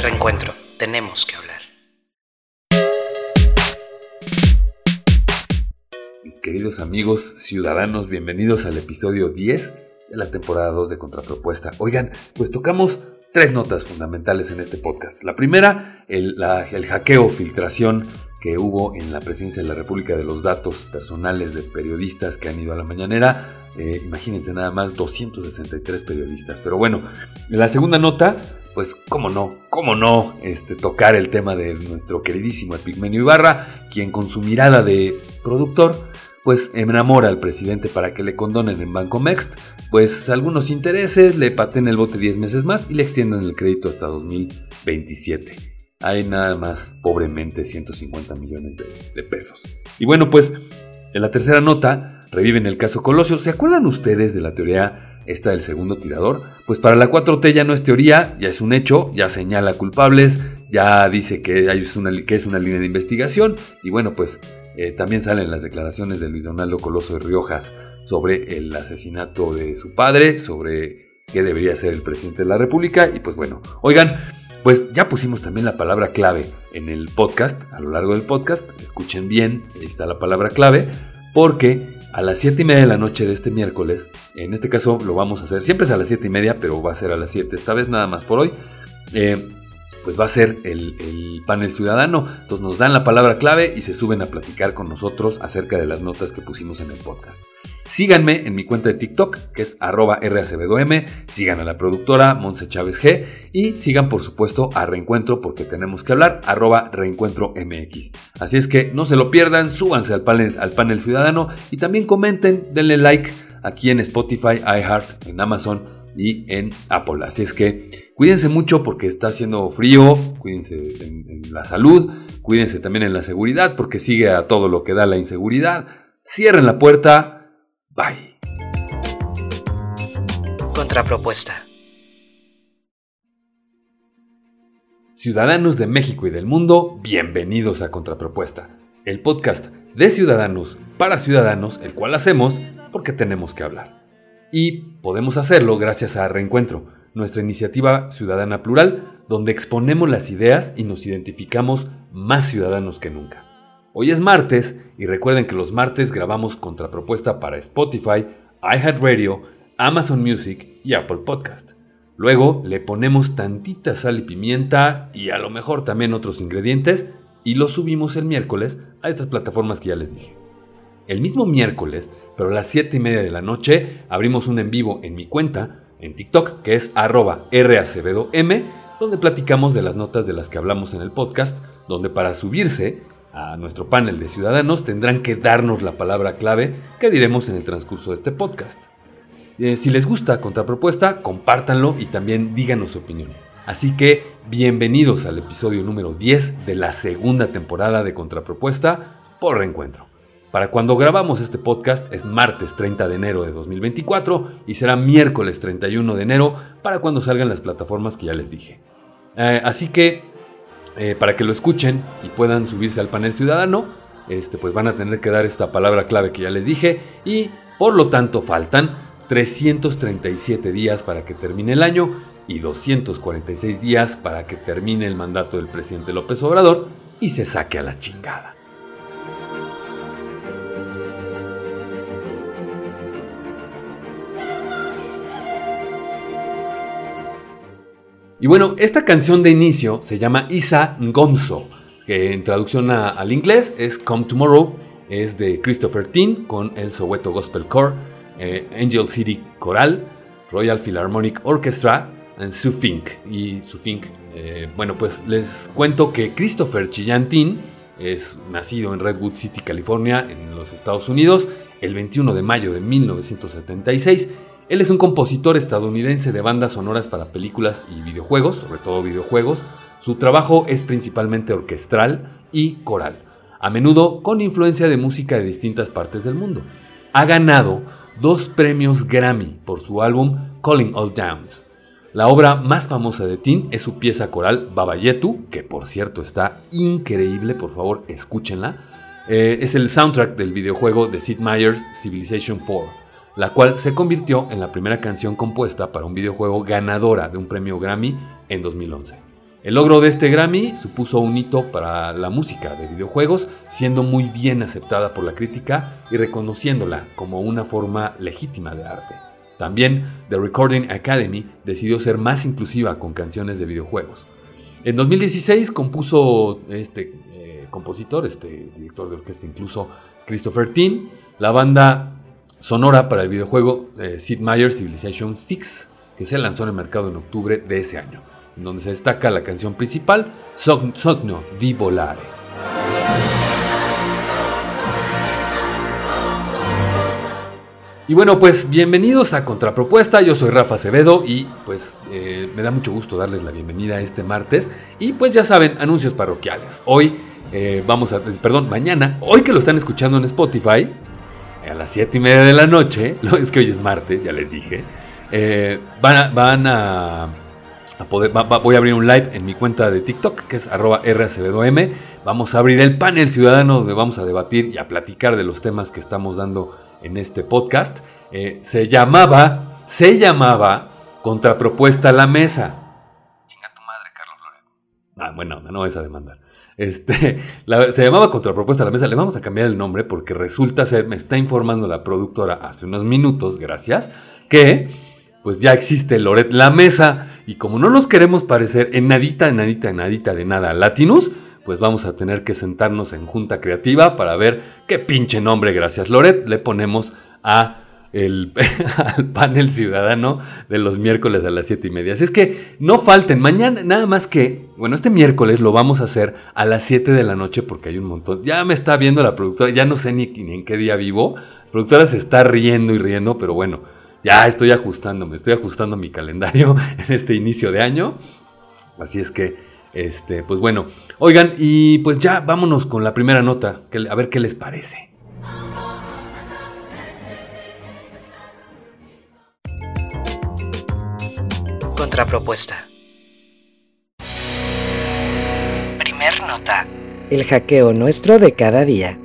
Reencuentro, tenemos que hablar. Mis queridos amigos ciudadanos, bienvenidos al episodio 10 de la temporada 2 de Contrapropuesta. Oigan, pues tocamos tres notas fundamentales en este podcast. La primera, el, el hackeo, filtración que hubo en la presidencia de la República de los datos personales de periodistas que han ido a la mañanera. Eh, imagínense nada más 263 periodistas. Pero bueno, la segunda nota, pues cómo no, cómo no este, tocar el tema de nuestro queridísimo Epigmenio Ibarra, quien con su mirada de productor, pues enamora al presidente para que le condonen en Banco Mext, pues algunos intereses, le paten el bote 10 meses más y le extiendan el crédito hasta 2027 hay nada más pobremente 150 millones de, pesos. Y bueno, pues en la tercera nota reviven el caso Colosio. ¿Se acuerdan ustedes de la teoría esta del segundo tirador? Pues para la 4T ya no es teoría, ya es un hecho, ya señala culpables, ya dice que, hay una, que es una línea de investigación y bueno, pues eh, también salen las declaraciones de Luis Donaldo Coloso de Riojas sobre el asesinato de su padre, sobre qué debería ser el presidente de la República y pues bueno, oigan, pues ya pusimos también la palabra clave en el podcast, a lo largo del podcast. Escuchen bien, ahí está la palabra clave, porque a las 7 y media de la noche de este miércoles, en este caso lo vamos a hacer, siempre es a las 7 y media, pero va a ser a las 7, esta vez nada más por hoy. Eh, pues va a ser el, el, panel ciudadano. Entonces nos dan la palabra clave y se suben a platicar con nosotros acerca de las notas que pusimos en el podcast. Síganme en mi cuenta de TikTok, que es arroba RACBDOM, sigan a la productora Monse Chávez G y sigan por supuesto a Reencuentro porque tenemos que hablar, arroba Reencuentro MX. Así es que no se lo pierdan, súbanse al panel, al panel ciudadano y también comenten, denle like aquí en Spotify, iHeart, en Amazon y en Apple. Así es que cuídense mucho porque está haciendo frío, cuídense en, en la salud, cuídense también en la seguridad porque sigue a todo lo que da la inseguridad. Cierren la puerta Bye. Contrapropuesta. Ciudadanos de México y del mundo, bienvenidos a Contrapropuesta, el podcast de ciudadanos para ciudadanos, el cual hacemos porque tenemos que hablar. Y podemos hacerlo gracias a Reencuentro, nuestra iniciativa ciudadana plural, donde exponemos las ideas y nos identificamos más ciudadanos que nunca. Hoy es martes y recuerden que los martes grabamos contrapropuesta para Spotify, iHeartRadio, Amazon Music y Apple Podcast. Luego le ponemos tantita sal y pimienta y a lo mejor también otros ingredientes y lo subimos el miércoles a estas plataformas que ya les dije. El mismo miércoles, pero a las 7 y media de la noche, abrimos un en vivo en mi cuenta, en TikTok, que es arroba racebedom, donde platicamos de las notas de las que hablamos en el podcast, donde para subirse a nuestro panel de ciudadanos tendrán que darnos la palabra clave que diremos en el transcurso de este podcast. Eh, si les gusta Contrapropuesta, compártanlo y también díganos su opinión. Así que bienvenidos al episodio número 10 de la segunda temporada de Contrapropuesta por Reencuentro. Para cuando grabamos este podcast es martes 30 de enero de 2024 y será miércoles 31 de enero para cuando salgan las plataformas que ya les dije. Eh, así que eh, para que lo escuchen y puedan subirse al panel ciudadano, este, pues van a tener que dar esta palabra clave que ya les dije y por lo tanto faltan 337 días para que termine el año y 246 días para que termine el mandato del presidente López Obrador y se saque a la chingada. Y bueno, esta canción de inicio se llama Isa Ngomso, que en traducción al inglés es Come Tomorrow, es de Christopher Tin con el Soweto Gospel Core, eh, Angel City Choral, Royal Philharmonic Orchestra y Sue Fink. Y Sue Fink, eh, bueno, pues les cuento que Christopher Chillantin es nacido en Redwood City, California, en los Estados Unidos, el 21 de mayo de 1976 él es un compositor estadounidense de bandas sonoras para películas y videojuegos, sobre todo videojuegos. Su trabajo es principalmente orquestral y coral, a menudo con influencia de música de distintas partes del mundo. Ha ganado dos premios Grammy por su álbum Calling All Downs. La obra más famosa de Tin es su pieza coral Babayetu, que por cierto está increíble, por favor escúchenla. Eh, es el soundtrack del videojuego de Sid Meier's Civilization 4 la cual se convirtió en la primera canción compuesta para un videojuego ganadora de un premio Grammy en 2011. El logro de este Grammy supuso un hito para la música de videojuegos, siendo muy bien aceptada por la crítica y reconociéndola como una forma legítima de arte. También The Recording Academy decidió ser más inclusiva con canciones de videojuegos. En 2016 compuso este eh, compositor, este director de orquesta incluso, Christopher Tin, la banda sonora para el videojuego eh, Sid Meier's Civilization 6, que se lanzó en el mercado en octubre de ese año, donde se destaca la canción principal, Sogno di Volare. Y bueno, pues bienvenidos a Contrapropuesta, yo soy Rafa Acevedo y pues eh, me da mucho gusto darles la bienvenida este martes. Y pues ya saben, anuncios parroquiales. Hoy eh, vamos a, perdón, mañana, hoy que lo están escuchando en Spotify, a las 7 y media de la noche, es que hoy es martes, ya les dije, eh, van a, poder, voy a abrir un live en mi cuenta de TikTok, que es arroba. Vamos a abrir el panel ciudadano donde vamos a debatir y a platicar de los temas que estamos dando en este podcast. Eh, se llamaba, se llamaba Contrapropuesta a la Mesa. Chinga tu madre, Carlos Loret. Ah, bueno, no vas a demandar. Este, se llamaba Contrapropuesta a la Mesa. Le vamos a cambiar el nombre porque resulta ser, me está informando la productora hace unos minutos, gracias, que pues ya existe Loret la Mesa. Y como no nos queremos parecer en nadita, en nadita, en nadita de nada Latinus, pues vamos a tener que sentarnos en junta creativa para ver qué pinche nombre, gracias Loret, le ponemos a el, al panel ciudadano de los miércoles a las 7 y media. Así es que no falten, mañana nada más que, bueno, este miércoles lo vamos a hacer a las 7 de la noche porque hay un montón. Ya me está viendo la productora, ya no sé ni, en qué día vivo. La productora se está riendo y riendo, pero bueno, ya estoy ajustándome, estoy ajustando mi calendario en este inicio de año. Así es que, este, pues bueno, oigan, y pues ya vámonos con la primera nota, a ver qué les parece. Contrapropuesta. Primer nota. El hackeo nuestro de cada día.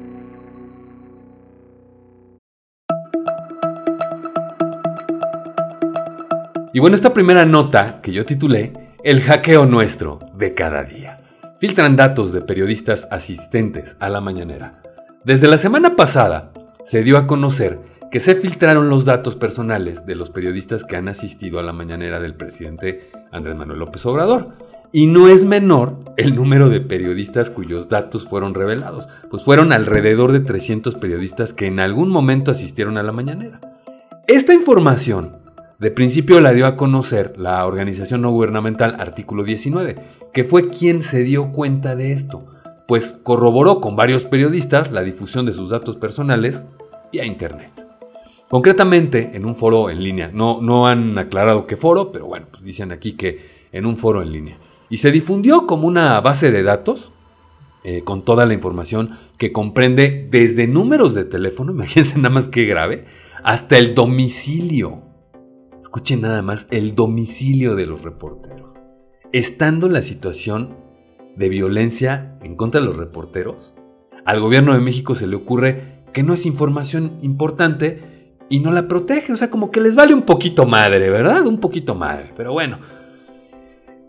Y bueno, esta primera nota que yo titulé El hackeo nuestro de cada día. Filtran datos de periodistas asistentes a la mañanera. Desde la semana pasada se dio a conocer que se filtraron los datos personales de los periodistas que han asistido a la mañanera del presidente Andrés Manuel López Obrador. Y no es menor el número de periodistas cuyos datos fueron revelados, pues fueron alrededor de 300 periodistas que en algún momento asistieron a la mañanera. Esta información de principio la dio a conocer la organización no gubernamental Artículo 19, que fue quien se dio cuenta de esto, pues corroboró con varios periodistas la difusión de sus datos personales vía Internet. Concretamente, en un foro en línea. No, no han aclarado qué foro, pero bueno, pues dicen aquí que en un foro en línea. Y se difundió como una base de datos eh, con toda la información que comprende desde números de teléfono, imagínense nada más que grave, hasta el domicilio. Escuchen nada más el domicilio de los reporteros. Estando la situación de violencia en contra de los reporteros, al gobierno de México se le ocurre que no es información importante y no la protege. O sea, como que les vale un poquito madre, ¿verdad? Un poquito madre. Pero bueno.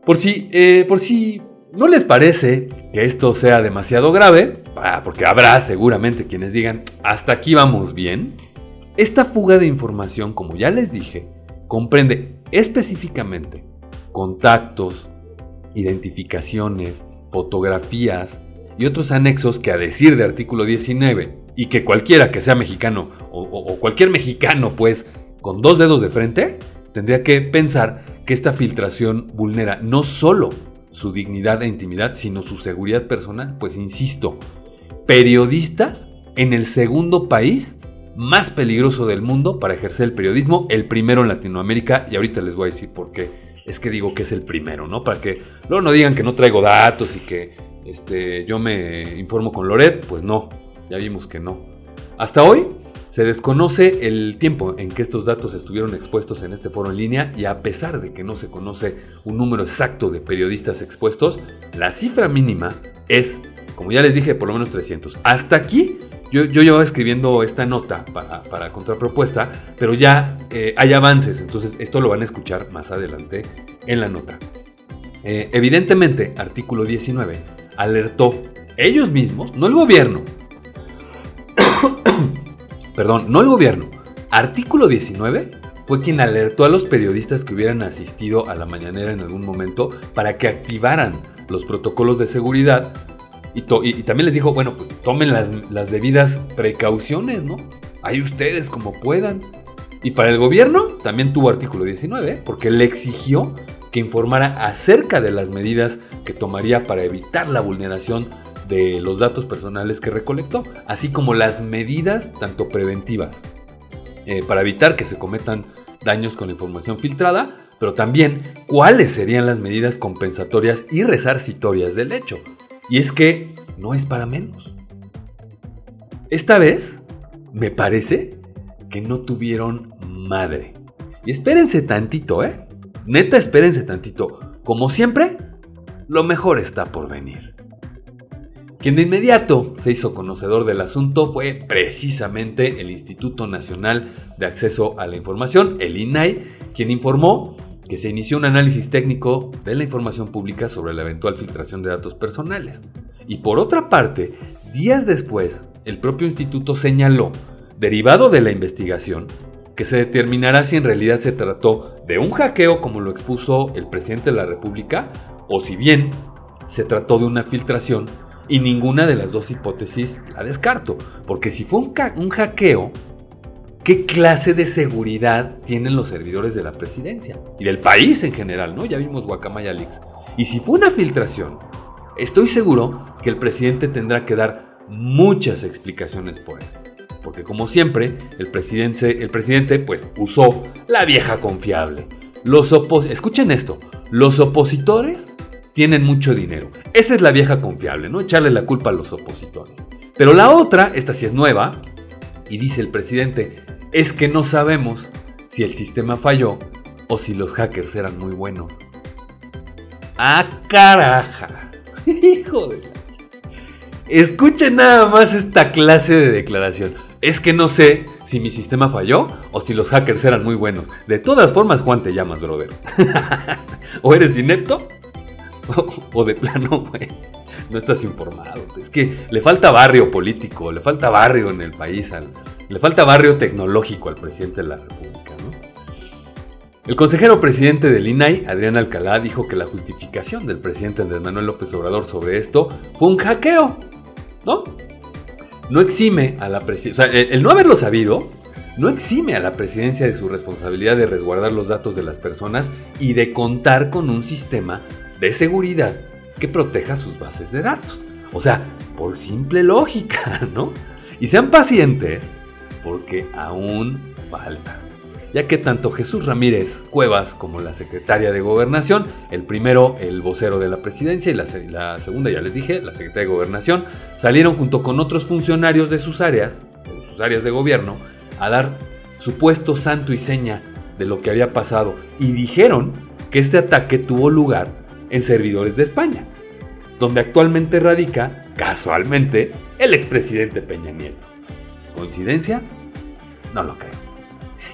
Por si, eh, por si no les parece que esto sea demasiado grave, ah, porque habrá seguramente quienes digan, hasta aquí vamos bien. Esta fuga de información, como ya les dije, comprende específicamente contactos, identificaciones, fotografías y otros anexos que a decir de artículo 19 y que cualquiera que sea mexicano o, cualquier mexicano pues con dos dedos de frente tendría que pensar que esta filtración vulnera no solo su dignidad e intimidad, sino su seguridad personal. Pues insisto, periodistas en el segundo país más peligroso del mundo para ejercer el periodismo, el primero en Latinoamérica, y ahorita les voy a decir por qué. Es que digo que es el primero, ¿no? Para que luego no digan que no traigo datos y que este, yo me informo con Loret, pues no, ya vimos que no. Hasta hoy se desconoce el tiempo en que estos datos estuvieron expuestos en este foro en línea y a pesar de que no se conoce un número exacto de periodistas expuestos, la cifra mínima es, como ya les dije, por lo menos 300. Hasta aquí yo, yo llevaba escribiendo esta nota para, contrapropuesta, pero ya eh, hay avances, entonces esto lo van a escuchar más adelante en la nota. Eh, evidentemente, artículo 19 alertó ellos mismos, no el gobierno, perdón, no el gobierno, artículo 19 fue quien alertó a los periodistas que hubieran asistido a la mañanera en algún momento para que activaran los protocolos de seguridad y, también les dijo, bueno, pues tomen las, debidas precauciones, ¿no? Ahí ustedes como puedan. Y para el gobierno también tuvo artículo 19, porque le exigió que informara acerca de las medidas que tomaría para evitar la vulneración de los datos personales que recolectó, así como las medidas tanto preventivas eh, para evitar que se cometan daños con información filtrada, pero también cuáles serían las medidas compensatorias y resarcitorias del hecho. Y es que no es para menos. Esta vez, me parece que no tuvieron madre. Y espérense tantito, ¿eh? Neta, espérense tantito. Como siempre, lo mejor está por venir. Quien de inmediato se hizo conocedor del asunto fue precisamente el Instituto Nacional de Acceso a la Información, el INAI, quien informó que se inició un análisis técnico de la información pública sobre la eventual filtración de datos personales. Y por otra parte, días después, el propio instituto señaló, derivado de la investigación, que se determinará si en realidad se trató de un hackeo como lo expuso el presidente de la República o si bien se trató de una filtración y ninguna de las dos hipótesis la descarto, porque si fue un, un hackeo, ¿qué clase de seguridad tienen los servidores de la presidencia y del país en general, ¿no? Ya vimos Guacamaya Leaks. Y si fue una filtración, estoy seguro que el presidente tendrá que dar muchas explicaciones por esto porque como siempre, el presidente, el presidente pues usó la vieja confiable. Los escuchen esto, los opositores tienen mucho dinero. Esa es la vieja confiable, no echarle la culpa a los opositores. Pero la otra, esta sí es nueva, y dice el presidente, es que no sabemos si el sistema falló o si los hackers eran muy buenos. ¡Ah, caraja! ¡Hijo de Escuchen nada más esta clase de declaración. Es que no sé si mi sistema falló o si los hackers eran muy buenos. De todas formas, Juan te llamas, brother. o eres inepto o, de plano, güey. No estás informado. Es que le falta barrio político, le falta barrio en el país, le falta barrio tecnológico al presidente de la República. El consejero presidente del INAI, Adrián Alcalá, dijo que la justificación del presidente Andrés Manuel López Obrador sobre esto fue un hackeo, ¿no? no exime a la presidencia, o sea, el, no haberlo sabido, no exime a la presidencia de su responsabilidad de resguardar los datos de las personas y de contar con un sistema de seguridad que proteja sus bases de datos. O sea, por simple lógica, ¿no? Y sean pacientes porque aún falta ya que tanto Jesús Ramírez Cuevas como la secretaria de Gobernación, el primero el vocero de la presidencia y la, segunda, ya les dije, la secretaria de Gobernación, salieron junto con otros funcionarios de sus áreas, de sus áreas de gobierno, a dar supuesto santo y seña de lo que había pasado y dijeron que este ataque tuvo lugar en servidores de España, donde actualmente radica, casualmente, el expresidente Peña Nieto. ¿Coincidencia? No lo creo.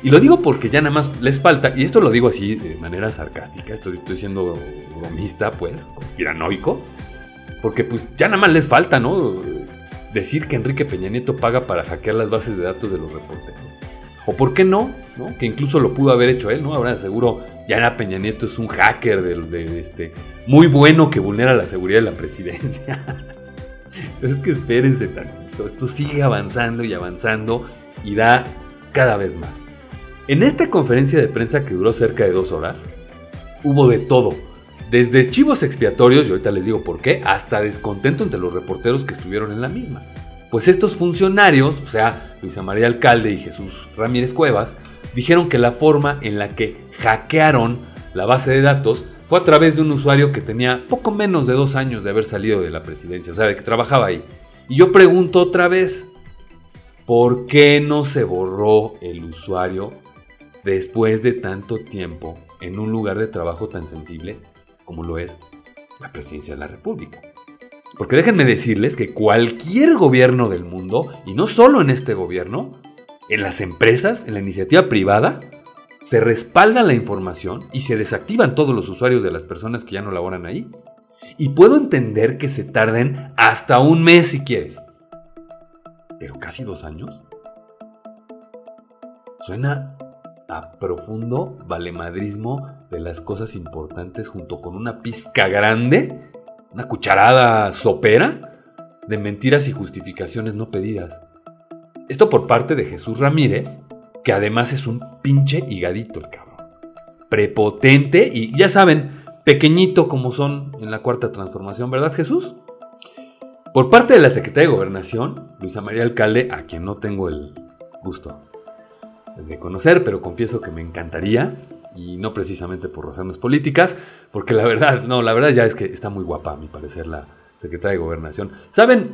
Y lo digo porque ya nada más les falta, y esto lo digo así de manera sarcástica, estoy, siendo bromista, pues, conspiranoico, porque pues ya nada más les falta, ¿no? Decir que Enrique Peña Nieto paga para hackear las bases de datos de los reporteros. O por qué no. Que incluso lo pudo haber hecho él, ¿no? Ahora seguro ya Peña Nieto es un hacker este, muy bueno que vulnera la seguridad de la presidencia. Pero es que espérense tantito, esto sigue avanzando y avanzando y da cada vez más. En esta conferencia de prensa que duró cerca de dos horas, hubo de todo. Desde chivos expiatorios, y ahorita les digo por qué, hasta descontento entre los reporteros que estuvieron en la misma. Pues estos funcionarios, o sea, Luisa María Alcalde y Jesús Ramírez Cuevas, dijeron que la forma en la que hackearon la base de datos fue a través de un usuario que tenía poco menos de dos años de haber salido de la presidencia, o sea, de que trabajaba ahí. Y yo pregunto otra vez, ¿por qué no se borró el usuario después de tanto tiempo en un lugar de trabajo tan sensible como lo es la presidencia de la República. Porque déjenme decirles que cualquier gobierno del mundo, y no solo en este gobierno, en las empresas, en la iniciativa privada, se respalda la información y se desactivan todos los usuarios de las personas que ya no laboran ahí. Y puedo entender que se tarden hasta un mes si quieres. Pero casi dos años. Suena a profundo valemadrismo de las cosas importantes junto con una pizca grande, una cucharada sopera de mentiras y justificaciones no pedidas. Esto por parte de Jesús Ramírez, que además es un pinche higadito el cabrón. Prepotente y ya saben, pequeñito como son en la cuarta transformación, ¿verdad Jesús? Por parte de la Secretaría de Gobernación, Luisa María Alcalde, a quien no tengo el gusto de conocer, pero confieso que me encantaría, y no precisamente por razones políticas, porque la verdad, no, la verdad ya es que está muy guapa, a mi parecer, la secretaria de Gobernación. ¿Saben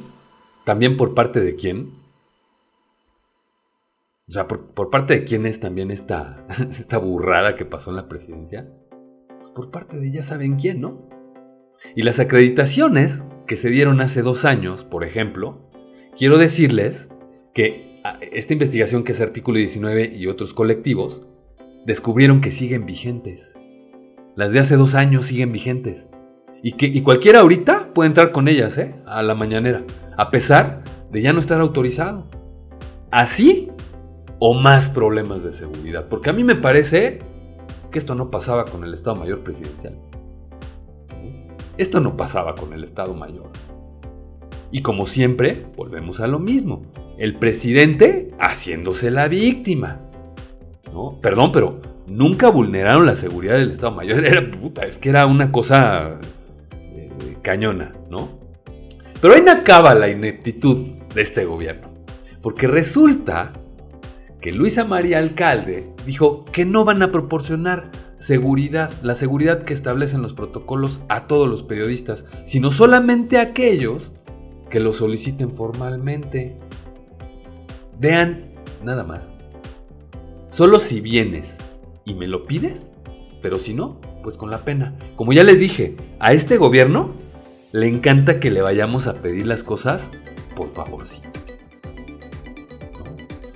también por parte de quién? O sea, por, parte de quién es también esta, esta burrada que pasó en la presidencia. Pues por parte de ya saben quién, ¿no? Y las acreditaciones que se dieron hace dos años, por ejemplo, quiero decirles que ah, esta investigación que es Artículo 19 y otros colectivos, descubrieron que siguen vigentes. Las de hace dos años siguen vigentes. Y, que, y cualquiera ahorita puede entrar con ellas, ¿eh? A la mañanera, a pesar de ya no estar autorizado. Así o más problemas de seguridad. Porque a mí me parece que esto no pasaba con el Estado Mayor Presidencial. Esto no pasaba con el Estado Mayor. Y como siempre, volvemos a lo mismo. El presidente haciéndose la víctima. Perdón, pero nunca vulneraron la seguridad del Estado Mayor. Era puta, es que era una cosa eh, cañona, ¿no? Pero ahí no acaba la ineptitud de este gobierno. Porque resulta que Luisa María Alcalde dijo que no van a proporcionar seguridad, la seguridad que establecen los protocolos a todos los periodistas, sino solamente a aquellos que lo soliciten formalmente. Vean, nada más. Solo si vienes y me lo pides, pero si no, pues con la pena. Como ya les dije, a este gobierno le encanta que le vayamos a pedir las cosas por favorcito.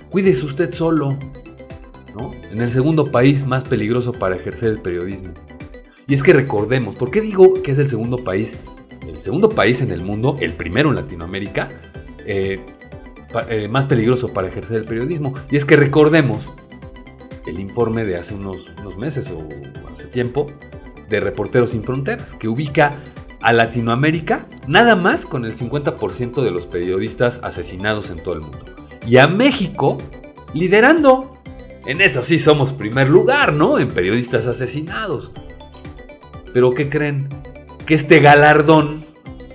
Cuídese usted solo, ¿no? En el segundo país más peligroso para ejercer el periodismo. Y es que recordemos, ¿por qué digo que es el segundo país? El segundo país en el mundo, el primero en Latinoamérica, eh, eh, más peligroso para ejercer el periodismo. Y es que recordemos el informe de hace unos, meses o hace tiempo de Reporteros Sin Fronteras, que ubica a Latinoamérica nada más con el 50% de los periodistas asesinados en todo el mundo y a México liderando. En eso sí somos primer lugar, ¿no? En periodistas asesinados. Pero ¿qué creen? Que este galardón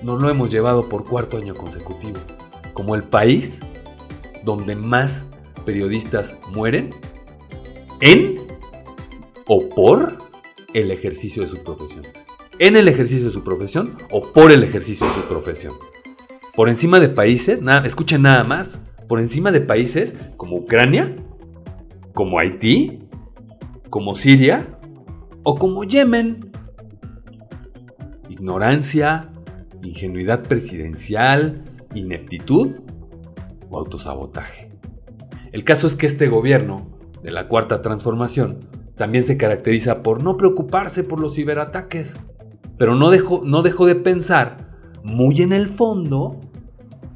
nos lo hemos llevado por cuarto año consecutivo. Como el país donde más periodistas mueren en o por el ejercicio de su profesión. En el ejercicio de su profesión o por el ejercicio de su profesión. Por encima de países, nada, escuchen nada más, por encima de países como Ucrania, como Haití, como Siria o como Yemen. Ignorancia, ingenuidad presidencial, ineptitud o autosabotaje. El caso es que este gobierno de la cuarta transformación también se caracteriza por no preocuparse por los ciberataques, pero no dejó, no dejó de pensar muy en el fondo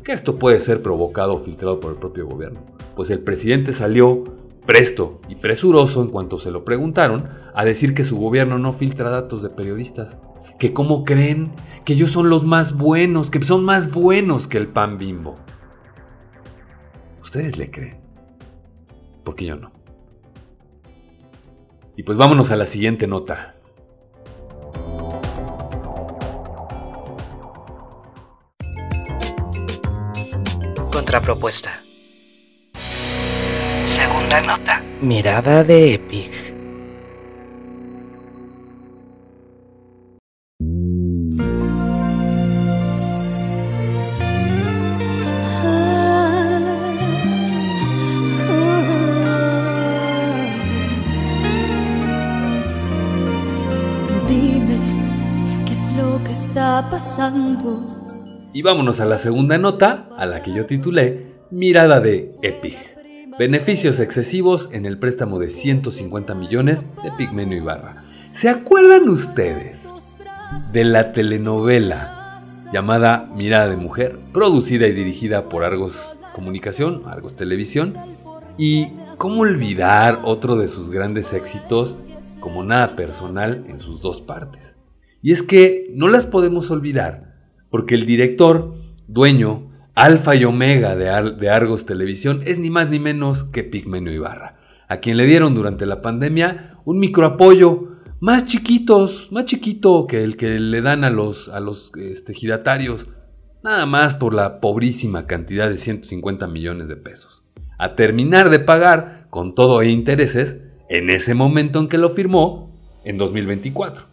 que esto puede ser provocado o filtrado por el propio gobierno, pues el presidente salió presto y presuroso en cuanto se lo preguntaron a decir que su gobierno no filtra datos de periodistas, que cómo creen que ellos son los más buenos, que son más buenos que el pan bimbo. ¿Ustedes le creen? Porque yo no. Y pues vámonos a la siguiente nota. Contrapropuesta. Segunda nota. Mirada de Epic. Y vámonos a la segunda nota, a la que yo titulé Mirada de Epic. beneficios excesivos en el préstamo de 150 millones de Pigmenio Ibarra. ¿Se acuerdan ustedes de la telenovela llamada Mirada de Mujer, producida y dirigida por Argos Comunicación, Argos Televisión? Y cómo olvidar otro de sus grandes éxitos como nada personal en sus dos partes. Y es que no las podemos olvidar, porque el director, dueño, alfa y omega de, Argos Televisión es ni más ni menos que Pigmenio Ibarra, a quien le dieron durante la pandemia un microapoyo más chiquitos, más chiquito que el que le dan a los, a los este, giratarios, nada más por la pobrísima cantidad de 150 millones de pesos. A terminar de pagar, con todo e intereses, en ese momento en que lo firmó, en 2024.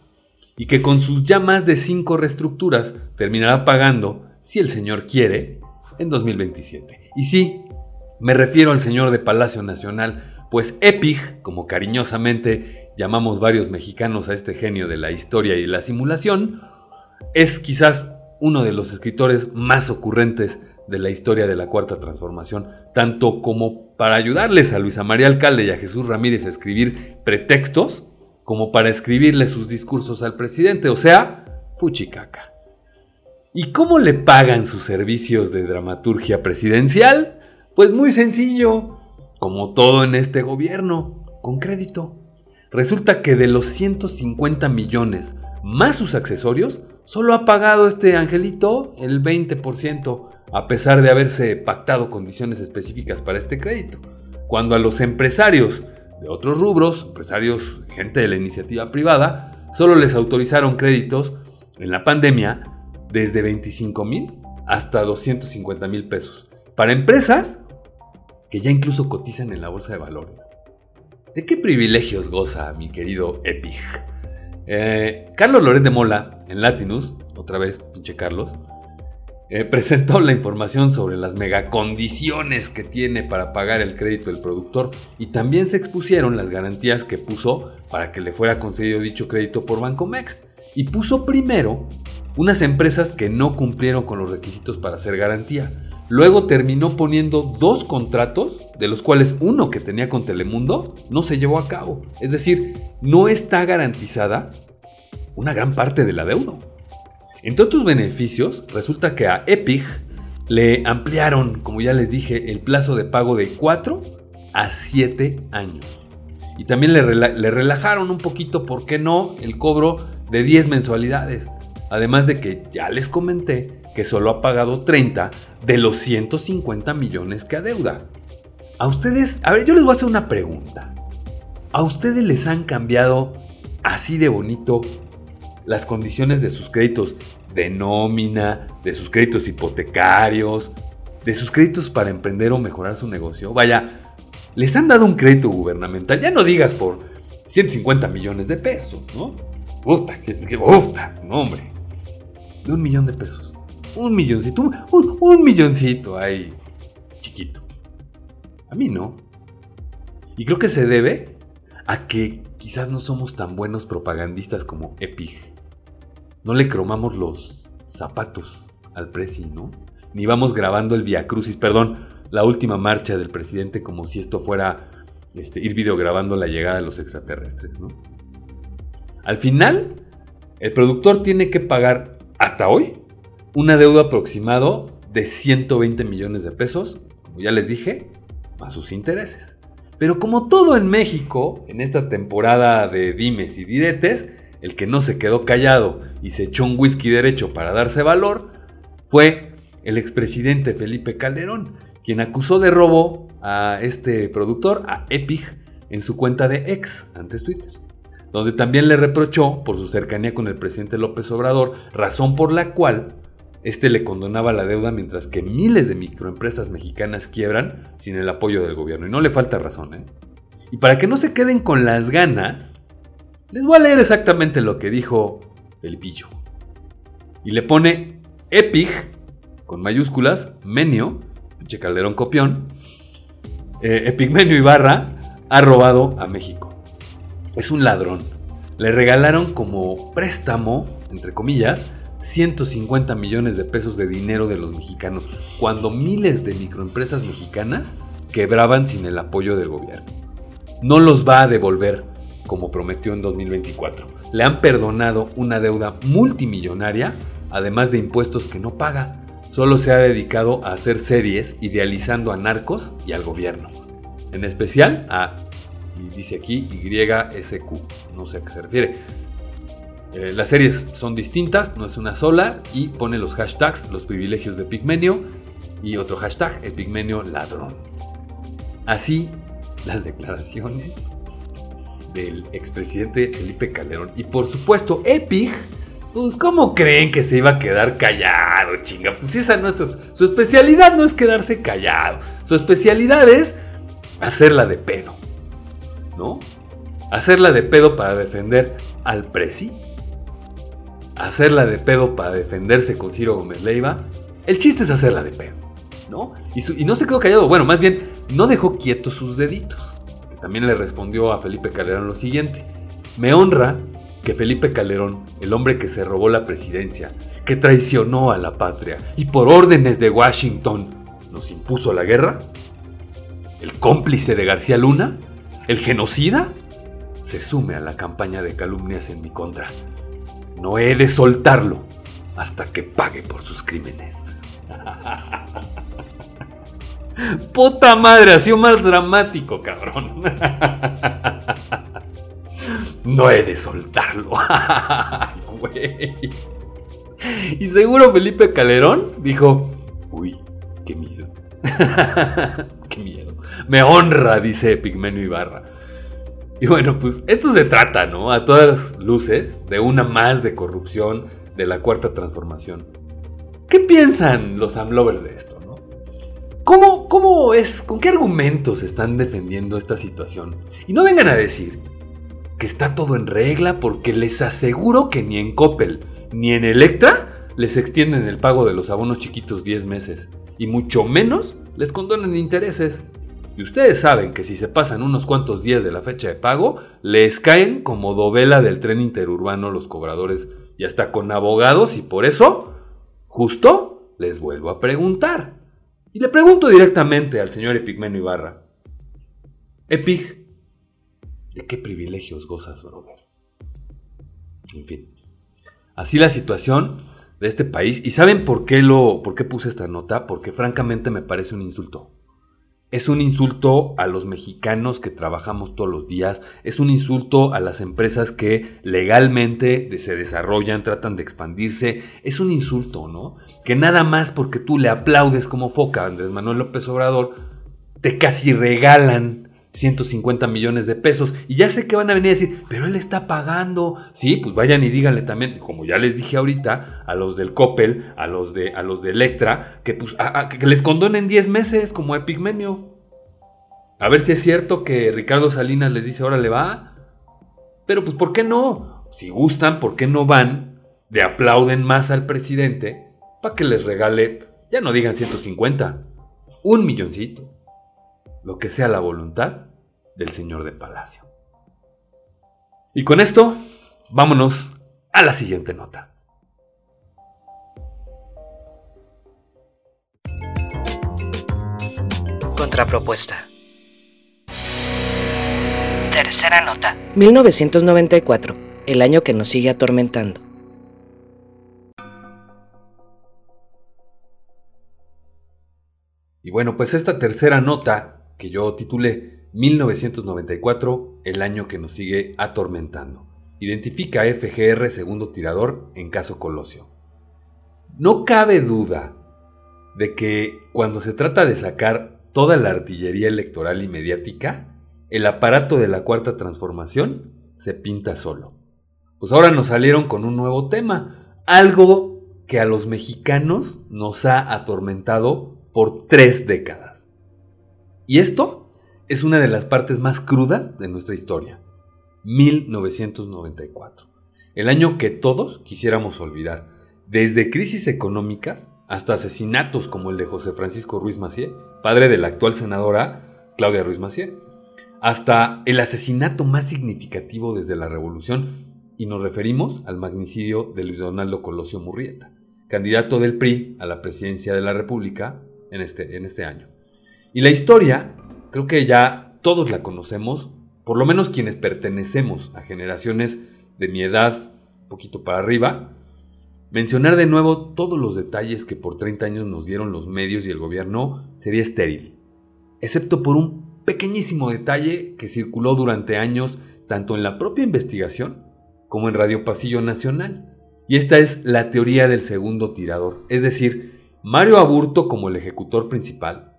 Y que con sus ya más de cinco reestructuras terminará pagando, si el señor quiere, en 2027. Y sí, me refiero al señor de Palacio Nacional, pues Epig, como cariñosamente llamamos varios mexicanos a este genio de la historia y la simulación, es quizás uno de los escritores más ocurrentes de la historia de la Cuarta Transformación, tanto como para ayudarles a Luisa María Alcalde y a Jesús Ramírez a escribir pretextos, como para escribirle sus discursos al presidente, o sea, fuchicaca. ¿Y cómo le pagan sus servicios de dramaturgia presidencial? Pues muy sencillo, como todo en este gobierno, con crédito. Resulta que de los 150 millones más sus accesorios, solo ha pagado este angelito el 20%, a pesar de haberse pactado condiciones específicas para este crédito. Cuando a los empresarios de otros rubros, empresarios, gente de la iniciativa privada, solo les autorizaron créditos en la pandemia desde 25 mil hasta 250 mil pesos. Para empresas que ya incluso cotizan en la bolsa de valores. ¿De qué privilegios goza mi querido Epig? Eh, Carlos Loret de Mola, en Latinus, otra vez, pinche Carlos, eh, presentó la información sobre las megacondiciones que tiene para pagar el crédito del productor y también se expusieron las garantías que puso para que le fuera concedido dicho crédito por Bancomext. Y puso primero unas empresas que no cumplieron con los requisitos para hacer garantía. Luego terminó poniendo dos contratos, de los cuales uno que tenía con Telemundo no se llevó a cabo. Es decir, no está garantizada una gran parte de la deuda. Entre otros beneficios, resulta que a Epic le ampliaron, como ya les dije, el plazo de pago de 4 a 7 años. Y también le, le relajaron un poquito, ¿por qué no?, el cobro de 10 mensualidades. Además de que ya les comenté que solo ha pagado 30 de los 150 millones que adeuda. A ustedes, a ver, yo les voy a hacer una pregunta. ¿A ustedes les han cambiado así de bonito las condiciones de sus créditos de nómina, de sus créditos hipotecarios, de sus créditos para emprender o mejorar su negocio? Vaya, les han dado un crédito gubernamental, ya no digas por 150 millones de pesos, ¿no? Puta, que, puta, no hombre de un millón de pesos. Un milloncito, un, milloncito ahí, chiquito. A mí no. Y creo que se debe a que quizás no somos tan buenos propagandistas como Epig. No le cromamos los zapatos al presi, ¿no? Ni vamos grabando el Via Crucis, perdón, la última marcha del presidente como si esto fuera este, ir videograbando la llegada de los extraterrestres, ¿no? Al final, el productor tiene que pagar hasta hoy, una deuda aproximado de 120 millones de pesos, como ya les dije, más sus intereses. Pero como todo en México, en esta temporada de dimes y diretes, el que no se quedó callado y se echó un whisky derecho para darse valor fue el expresidente Felipe Calderón, quien acusó de robo a este productor, a Epig, en su cuenta de ex, antes Twitter donde también le reprochó por su cercanía con el presidente López Obrador, razón por la cual este le condonaba la deuda mientras que miles de microempresas mexicanas quiebran sin el apoyo del gobierno. Y no le falta razón, ¿eh? Y para que no se queden con las ganas, les voy a leer exactamente lo que dijo el pillo. Y le pone EPIG, con mayúsculas, Menio, pinche Calderón copión, eh, Epigmenio Ibarra ha robado a México es un ladrón. Le regalaron como préstamo, entre comillas, 150 millones de pesos de dinero de los mexicanos, cuando miles de microempresas mexicanas quebraban sin el apoyo del gobierno. No los va a devolver como prometió en 2024. Le han perdonado una deuda multimillonaria, además de impuestos que no paga. Solo se ha dedicado a hacer series idealizando a narcos y al gobierno. En especial a, y dice aquí, YSQ. No sé a qué se refiere. Eh, las series son distintas, no es una sola, y pone los hashtags, los privilegios de Pigmenio, y otro hashtag, el Pigmenio ladrón. Así, las declaraciones del expresidente Felipe Calderón. Y por supuesto, Epic, pues ¿cómo creen que se iba a quedar callado, chinga? Pues esa no es su, su especialidad, no es quedarse callado. Su especialidad es hacerla de pedo, ¿no? Hacerla de pedo para defender al presi hacerla de pedo para defenderse con Ciro Gómez Leiva. El chiste es hacerla de pedo, ¿no? Y, no se quedó callado, bueno, más bien no dejó quietos sus deditos. También le respondió a Felipe Calderón lo siguiente. Me honra que Felipe Calderón, el hombre que se robó la presidencia, que traicionó a la patria y por órdenes de Washington nos impuso la guerra, el cómplice de García Luna, el genocida, se sume a la campaña de calumnias en mi contra no he de soltarlo hasta que pague por sus crímenes. Puta madre, ha sido más dramático, cabrón. No he de soltarlo. Y seguro Felipe Calderón dijo, uy, qué miedo. qué miedo. Me honra, dice Pigmenio Ibarra. Y bueno, pues esto se trata, ¿no? A todas luces, de una más de corrupción de la cuarta transformación. ¿Qué piensan los AMLovers de esto? ¿Cómo, ¿Cómo es? ¿Con qué argumentos están defendiendo esta situación? Y no vengan a decir que está todo en regla porque les aseguro que ni en Coppel ni en Electra les extienden el pago de los abonos chiquitos 10 meses. Y mucho menos les condonan intereses. Y ustedes saben que si se pasan unos cuantos días de la fecha de pago, les caen como dovela del tren interurbano los cobradores y hasta con abogados y por eso, justo, les vuelvo a preguntar. Y le pregunto directamente al señor Epigmenio Ibarra. Epig, ¿de qué privilegios gozas, brother? En fin. Así la situación de este país. ¿Y saben por qué, lo, por qué puse esta nota? Porque francamente me parece un insulto. Es un insulto a los mexicanos que trabajamos todos los días, es un insulto a las empresas que legalmente se desarrollan, tratan de expandirse, es un insulto, ¿no? Que nada más porque tú le aplaudes como foca Andrés Manuel López Obrador, te casi regalan 150 millones de pesos. Y ya sé que van a venir a decir, pero él está pagando. Sí, pues vayan y díganle también, como ya les dije ahorita, a los del Coppel, a los de, a los de Electra, que, pues, que les condonen 10 meses como a Epigmenio. A ver si es cierto que Ricardo Salinas les dice, ahora le va. Pero pues, ¿por qué no? Si gustan, ¿por qué no van? Le aplauden más al presidente para que les regale, ya no digan 150, un milloncito lo que sea la voluntad del Señor de Palacio. Y con esto, vámonos a la siguiente nota. Contrapropuesta. Tercera nota. 1994, el año que nos sigue atormentando. Y bueno, pues esta tercera nota que yo titulé 1994, el año que nos sigue atormentando. Identifica a FGR segundo tirador en caso Colosio. No cabe duda de que cuando se trata de sacar toda la artillería electoral y mediática, el aparato de la cuarta transformación se pinta solo. Pues ahora nos salieron con un nuevo tema, algo que a los mexicanos nos ha atormentado por tres décadas. Y esto es una de las partes más crudas de nuestra historia. 1994. El año que todos quisiéramos olvidar. Desde crisis económicas hasta asesinatos como el de José Francisco Ruiz Macié, padre de la actual senadora Claudia Ruiz Macié, hasta el asesinato más significativo desde la revolución, y nos referimos al magnicidio de Luis Donaldo Colosio Murrieta, candidato del PRI a la presidencia de la República en este, en este año. Y la historia, creo que ya todos la conocemos, por lo menos quienes pertenecemos a generaciones de mi edad, poquito para arriba, mencionar de nuevo todos los detalles que por 30 años nos dieron los medios y el gobierno sería estéril, excepto por un pequeñísimo detalle que circuló durante años tanto en la propia investigación como en Radio Pasillo Nacional. Y esta es la teoría del segundo tirador, es decir, Mario Aburto como el ejecutor principal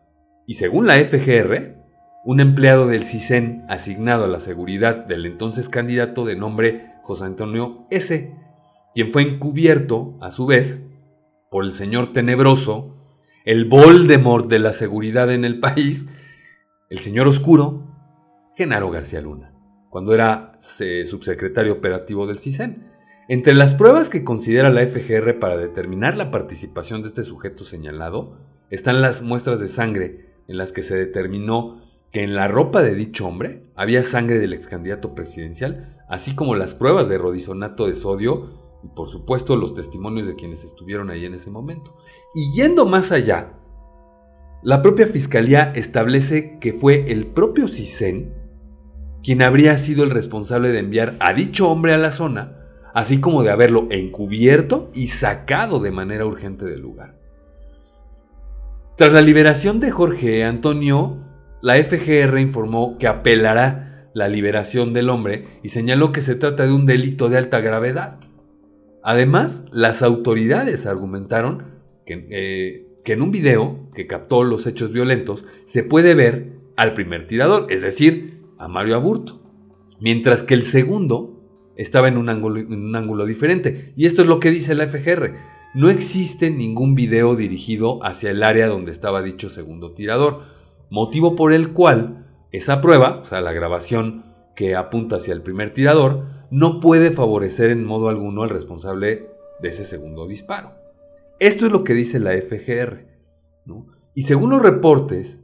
y según la FGR, un empleado del CISEN asignado a la seguridad del entonces candidato de nombre José Antonio S., quien fue encubierto, a su vez, por el señor tenebroso, el Voldemort de la seguridad en el país, el señor oscuro, Genaro García Luna, cuando era subsecretario operativo del CISEN. Entre las pruebas que considera la FGR para determinar la participación de este sujeto señalado están las muestras de sangre en las que se determinó que en la ropa de dicho hombre había sangre del ex candidato presidencial, así como las pruebas de rodizonato de sodio y por supuesto los testimonios de quienes estuvieron ahí en ese momento. Y yendo más allá, la propia fiscalía establece que fue el propio CISEN quien habría sido el responsable de enviar a dicho hombre a la zona, así como de haberlo encubierto y sacado de manera urgente del lugar. Tras la liberación de Jorge Antonio, la FGR informó que apelará la liberación del hombre y señaló que se trata de un delito de alta gravedad. Además, las autoridades argumentaron que, eh, que, en un video que captó los hechos violentos se puede ver al primer tirador, es decir, a Mario Aburto, mientras que el segundo estaba en un ángulo diferente. Y esto es lo que dice la FGR. No existe ningún video dirigido hacia el área donde estaba dicho segundo tirador, motivo por el cual esa prueba, o sea, la grabación que apunta hacia el primer tirador, no puede favorecer en modo alguno al responsable de ese segundo disparo. Esto es lo que dice la FGR. Y según los reportes,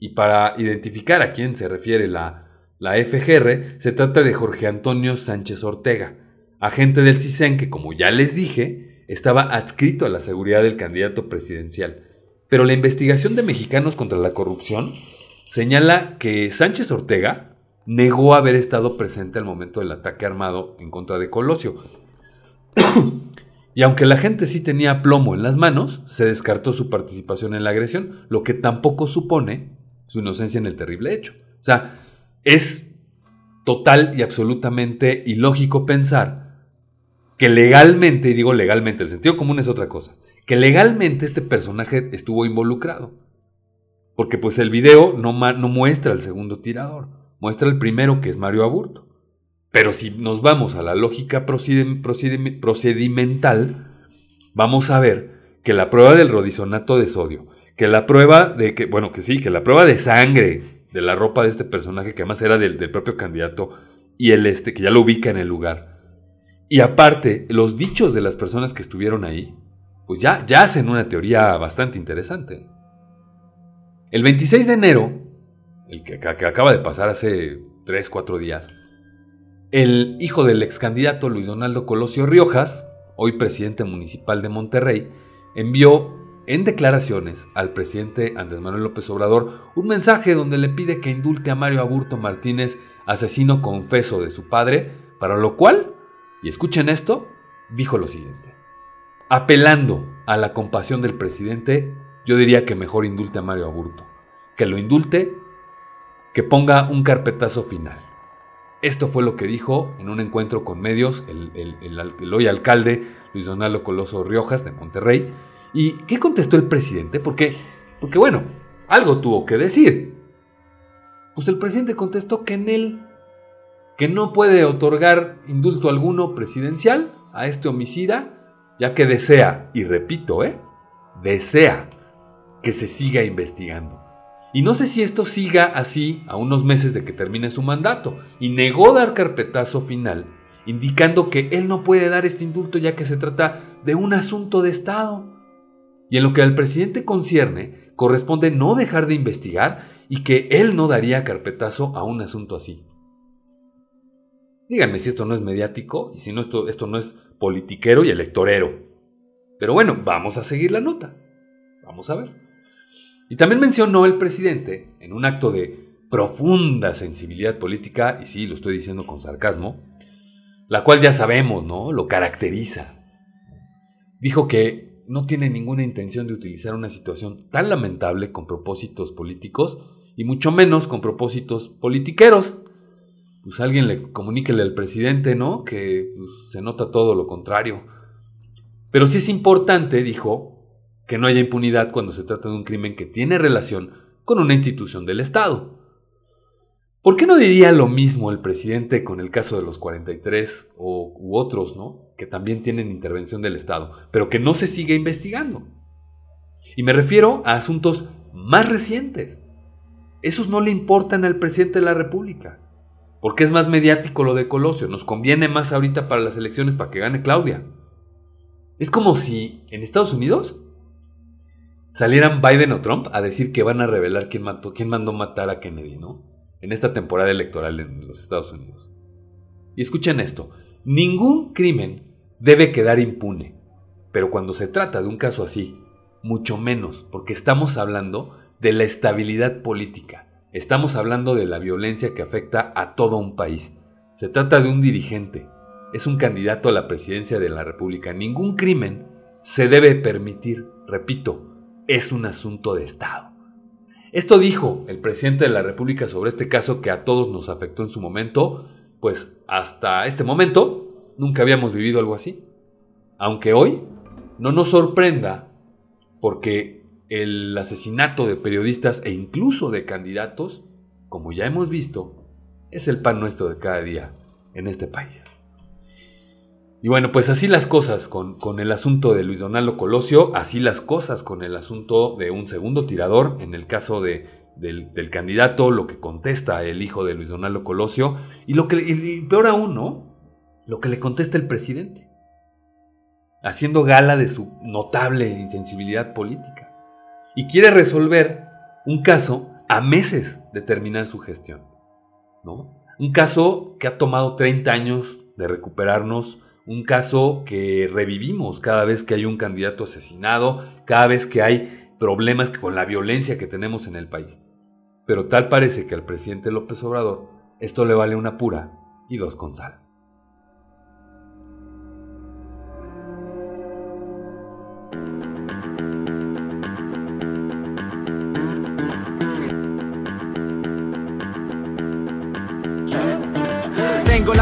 y para identificar a quién se refiere la, la FGR, se trata de Jorge Antonio Sánchez Ortega, agente del CISEN que, como ya les dije, estaba adscrito a la seguridad del candidato presidencial. Pero la investigación de mexicanos contra la corrupción señala que Sánchez Ortega negó haber estado presente al momento del ataque armado en contra de Colosio. y aunque la gente sí tenía plomo en las manos, se descartó su participación en la agresión, lo que tampoco supone su inocencia en el terrible hecho. O sea, es total y absolutamente ilógico pensar que legalmente, y digo legalmente, el sentido común es otra cosa, que legalmente este personaje estuvo involucrado. Porque pues el video no, no muestra al segundo tirador muestra el primero que es Mario Aburto. Pero si nos vamos a la lógica procedimental, vamos a ver que la prueba del rodizonato de sodio, que la prueba de que, bueno, que sí, que la prueba de sangre de la ropa de este personaje, que además era del, propio candidato, y el este, que ya lo ubica en el lugar. Y aparte, los dichos de las personas que estuvieron ahí, pues ya, hacen una teoría bastante interesante. El 26 de enero el que, acaba de pasar hace 3, 4 días, el hijo del ex candidato Luis Donaldo Colosio Riojas, hoy presidente municipal de Monterrey, envió en declaraciones al presidente Andrés Manuel López Obrador un mensaje donde le pide que indulte a Mario Aburto Martínez, asesino confeso de su padre, para lo cual, y escuchen esto, dijo lo siguiente. Apelando a la compasión del presidente, yo diría que mejor indulte a Mario Aburto. Que lo indulte que ponga un carpetazo final. Esto fue lo que dijo en un encuentro con medios el, hoy alcalde Luis Donaldo Coloso Riojas de Monterrey. ¿Y qué contestó el presidente? Porque, porque bueno, algo tuvo que decir. Pues el presidente contestó que en él, que no puede otorgar indulto alguno presidencial a este homicida, ya que desea, y repito, ¿eh? desea que se siga investigando. Y no sé si esto siga así a unos meses de que termine su mandato, y negó dar carpetazo final, indicando que él no puede dar este indulto ya que se trata de un asunto de Estado. Y en lo que al presidente concierne, corresponde no dejar de investigar y que él no daría carpetazo a un asunto así. Díganme si esto no es mediático y si no esto, esto no es politiquero y electorero. Pero bueno, vamos a seguir la nota. Vamos a ver. Y también mencionó el presidente, en un acto de profunda sensibilidad política, y sí, lo estoy diciendo con sarcasmo, la cual ya sabemos, ¿no? Lo caracteriza. Dijo que no tiene ninguna intención de utilizar una situación tan lamentable con propósitos políticos y mucho menos con propósitos politiqueros. Pues alguien le comuníquele al presidente, ¿no? Que pues, se nota todo lo contrario. Pero sí es importante, dijo, que no haya impunidad cuando se trata de un crimen que tiene relación con una institución del Estado. ¿Por qué no diría lo mismo el presidente con el caso de los 43 o, u otros, ¿no? Que también tienen intervención del Estado, pero que no se sigue investigando. Y me refiero a asuntos más recientes. Esos no le importan al presidente de la República, porque es más mediático lo de Colosio, nos conviene más ahorita para las elecciones para que gane Claudia. Es como si en Estados Unidos salieran Biden o Trump a decir que van a revelar quién, mató, quién mandó matar a Kennedy, ¿no? en esta temporada electoral en los Estados Unidos. Y escuchen esto, ningún crimen debe quedar impune, pero cuando se trata de un caso así, mucho menos, porque estamos hablando de la estabilidad política, estamos hablando de la violencia que afecta a todo un país. Se trata de un dirigente, es un candidato a la presidencia de la República. Ningún crimen se debe permitir, repito, es un asunto de Estado. Esto dijo el presidente de la República sobre este caso que a todos nos afectó en su momento, pues hasta este momento nunca habíamos vivido algo así. Aunque hoy no nos sorprenda porque el asesinato de periodistas e incluso de candidatos, como ya hemos visto, es el pan nuestro de cada día en este país. Y bueno, pues así las cosas con, el asunto de Luis Donaldo Colosio, así las cosas con el asunto de un segundo tirador, en el caso de, del, candidato, lo que contesta el hijo de Luis Donaldo Colosio, y lo que, y peor aún, ¿no? Lo que le contesta el presidente, haciendo gala de su notable insensibilidad política. Y quiere resolver un caso a meses de terminar su gestión, ¿no? Un caso que ha tomado 30 años de recuperarnos un caso que revivimos cada vez que hay un candidato asesinado, cada vez que hay problemas con la violencia que tenemos en el país. Pero tal parece que al presidente López Obrador esto le vale una pura y dos con sal.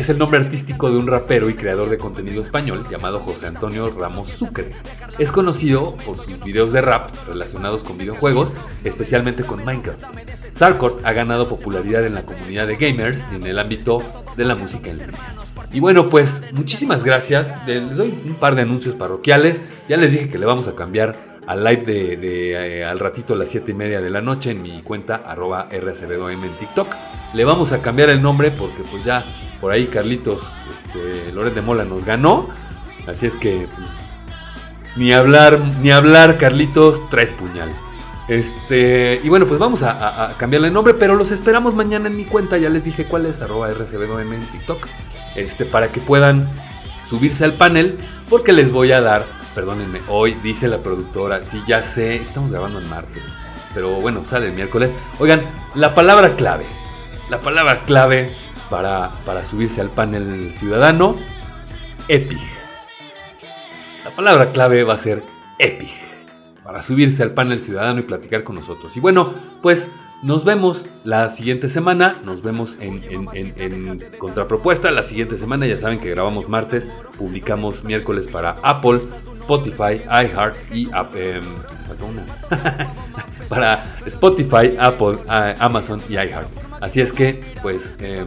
es el nombre artístico de un rapero y creador de contenido español llamado José Antonio Ramos Sucre. Es conocido por sus videos de rap relacionados con videojuegos, especialmente con Minecraft. Sarkort ha ganado popularidad en la comunidad de gamers y en el ámbito de la música en línea. Y bueno, pues muchísimas gracias. Les doy un par de anuncios parroquiales. Ya les dije que le vamos a cambiar al live de, eh, al ratito a las 7 y media de la noche en mi cuenta arroba en TikTok. Le vamos a cambiar el nombre porque pues ya por ahí Carlitos este, de Mola nos ganó. Así es que pues, ni hablar, ni hablar Carlitos, traes puñal. Este, y bueno, pues vamos a, cambiarle el nombre, pero los esperamos mañana en mi cuenta. Ya les dije cuál es, arroba rcbdom en TikTok. Este, para que puedan subirse al panel, porque les voy a dar, perdónenme, hoy dice la productora, sí, ya sé, estamos grabando en martes, pero bueno, sale el miércoles. Oigan, la palabra clave, la palabra clave para, subirse al panel ciudadano, EPIG. La palabra clave va a ser EPIG para subirse al panel ciudadano y platicar con nosotros. Y bueno, pues nos vemos la siguiente semana, nos vemos en, Contrapropuesta la siguiente semana, ya saben que grabamos martes, publicamos miércoles para Apple, Spotify, iHeart y em, para Spotify, Apple, Amazon y iHeart. Así es que, pues, em,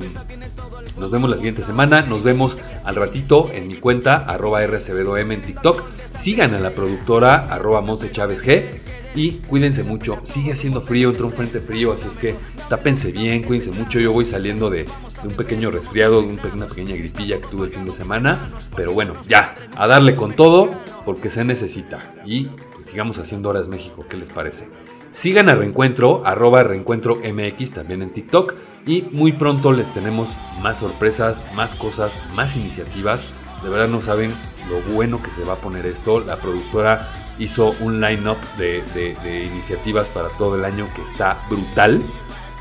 nos vemos la siguiente semana. Nos vemos al ratito en mi cuenta, arroba rcbdom en TikTok. Sigan a la productora, arroba Monse G. y cuídense mucho. Sigue haciendo frío, entró un frente frío, así es que tápense bien, cuídense mucho. Yo voy saliendo de, un pequeño resfriado, de una pequeña gripilla que tuve el fin de semana, pero bueno, ya, a darle con todo porque se necesita y pues, sigamos haciendo horas México, ¿qué les parece? Sigan a Reencuentro, arroba Reencuentro MX también en TikTok y muy pronto les tenemos más sorpresas, más cosas, más iniciativas. De verdad no saben lo bueno que se va a poner esto. La productora hizo un line-up de, iniciativas para todo el año que está brutal,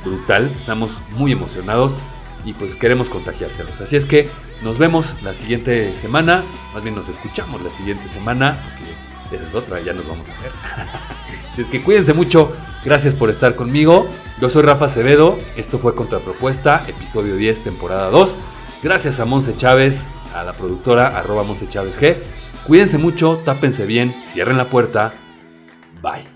brutal. Estamos muy emocionados y pues queremos contagiárselos. Así es que nos vemos la siguiente semana, más bien nos escuchamos la siguiente semana, esa es otra, ya nos vamos a ver. Así es que cuídense mucho, gracias por estar conmigo. Yo soy Rafa Acevedo, esto fue Contrapropuesta, episodio 10, temporada 2. Gracias a Monse Chávez, a la productora arroba Monse Chávez G. Cuídense mucho, tápense bien, cierren la puerta. Bye.